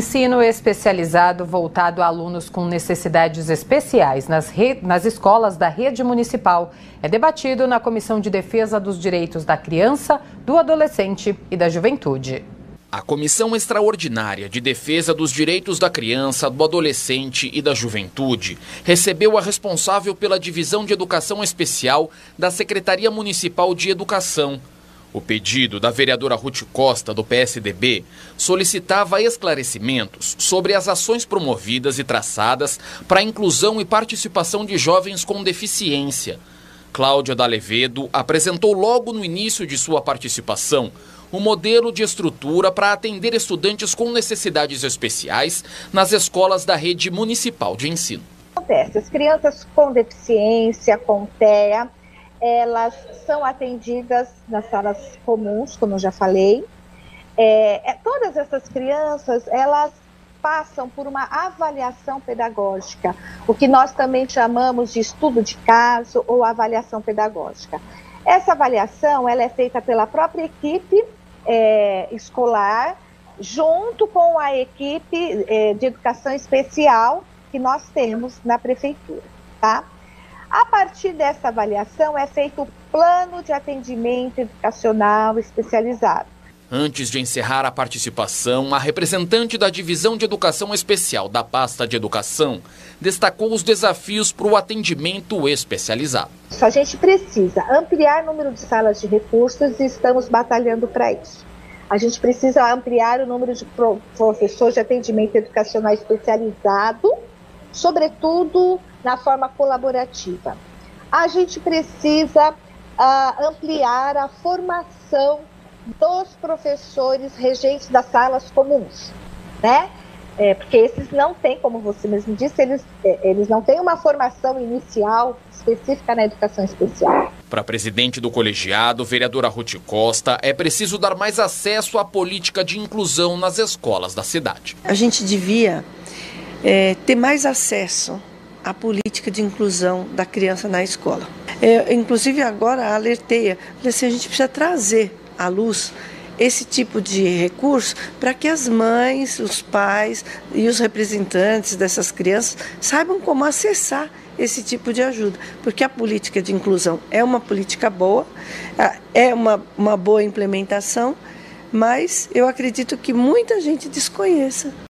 Ensino especializado voltado a alunos com necessidades especiais nas, nas escolas da rede municipal é debatido na Comissão de Defesa dos Direitos da Criança, do Adolescente e da Juventude. A Comissão Extraordinária de Defesa dos Direitos da Criança, do Adolescente e da Juventude recebeu a responsável pela Divisão de Educação Especial da Secretaria Municipal de Educação o pedido da vereadora Ruth Costa, do PSDB, solicitava esclarecimentos sobre as ações promovidas e traçadas para a inclusão e participação de jovens com deficiência. Cláudia D'Alevedo apresentou logo no início de sua participação um modelo de estrutura para atender estudantes com necessidades especiais nas escolas da rede municipal de ensino. Acontece, as crianças com deficiência, com TEA, elas são atendidas nas salas comuns, como eu já falei. É, é, todas essas crianças, elas passam por uma avaliação pedagógica, o que nós também chamamos de estudo de caso ou avaliação pedagógica. Essa avaliação ela é feita pela própria equipe é, escolar, junto com a equipe é, de educação especial que nós temos na prefeitura, tá? A partir dessa avaliação é feito o plano de atendimento educacional especializado. Antes de encerrar a participação, a representante da Divisão de Educação Especial da Pasta de Educação destacou os desafios para o atendimento especializado. A gente precisa ampliar o número de salas de recursos e estamos batalhando para isso. A gente precisa ampliar o número de professores de atendimento educacional especializado, sobretudo na forma colaborativa. A gente precisa uh, ampliar a formação dos professores regentes das salas comuns, né? É, porque esses não têm, como você mesmo disse, eles, é, eles não têm uma formação inicial específica na educação especial. Para a presidente do colegiado, vereadora Ruth Costa, é preciso dar mais acesso à política de inclusão nas escolas da cidade. A gente devia é, ter mais acesso a política de inclusão da criança na escola. É, inclusive agora alerteia, assim, a gente precisa trazer à luz esse tipo de recurso para que as mães, os pais e os representantes dessas crianças saibam como acessar esse tipo de ajuda, porque a política de inclusão é uma política boa, é uma, uma boa implementação, mas eu acredito que muita gente desconheça.